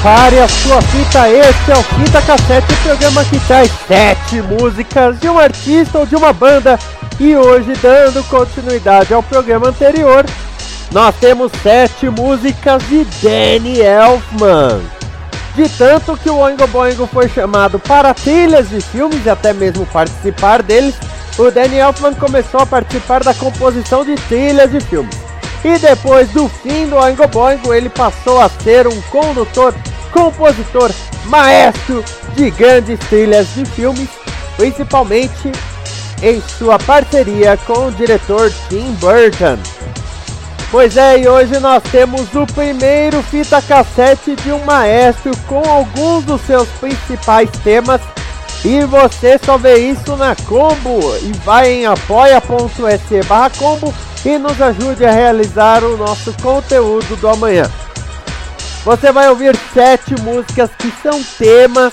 Prepare a sua fita, este é o Fita Cassete, o programa que traz sete músicas de um artista ou de uma banda. E hoje, dando continuidade ao programa anterior, nós temos sete músicas de Danny Elfman. De tanto que o Oingo Boingo foi chamado para trilhas de filmes e até mesmo participar deles, o Danny Elfman começou a participar da composição de trilhas de filmes. E depois do fim do Oingo Boingo, ele passou a ser um condutor, compositor, maestro de grandes trilhas de filmes, principalmente em sua parceria com o diretor Tim Burton. Pois é, e hoje nós temos o primeiro fita cassete de um maestro com alguns dos seus principais temas. E você só vê isso na Combo e vai em apoia.se barra combo e nos ajude a realizar o nosso conteúdo do amanhã. Você vai ouvir sete músicas que são temas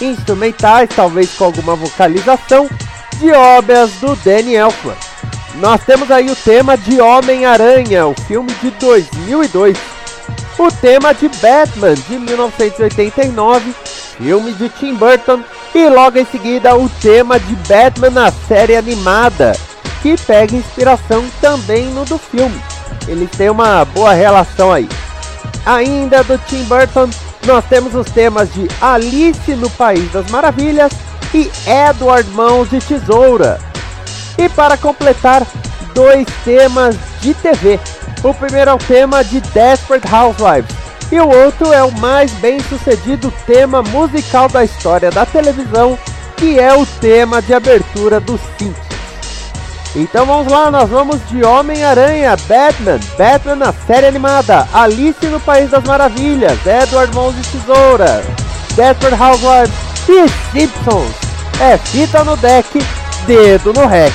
instrumentais, talvez com alguma vocalização, de obras do Danny Elfman. Nós temos aí o tema de Homem-Aranha, o filme de 2002. O tema de Batman, de 1989, filme de Tim Burton. E logo em seguida o tema de Batman na série animada, que pega inspiração também no do filme. Eles têm uma boa relação aí. Ainda do Tim Burton, nós temos os temas de Alice no País das Maravilhas e Edward Mãos de Tesoura. E para completar, dois temas de TV. O primeiro é o tema de Desperate Housewives e o outro é o mais bem sucedido tema musical da história da televisão, que é o tema de abertura dos Simpsons. Então vamos lá, nós vamos de Homem-Aranha, Batman, Batman na série animada, Alice no País das Maravilhas, Edward Mãos de Tesoura, Desperate Housewives e Simpsons. É fita no deck, dedo no rec.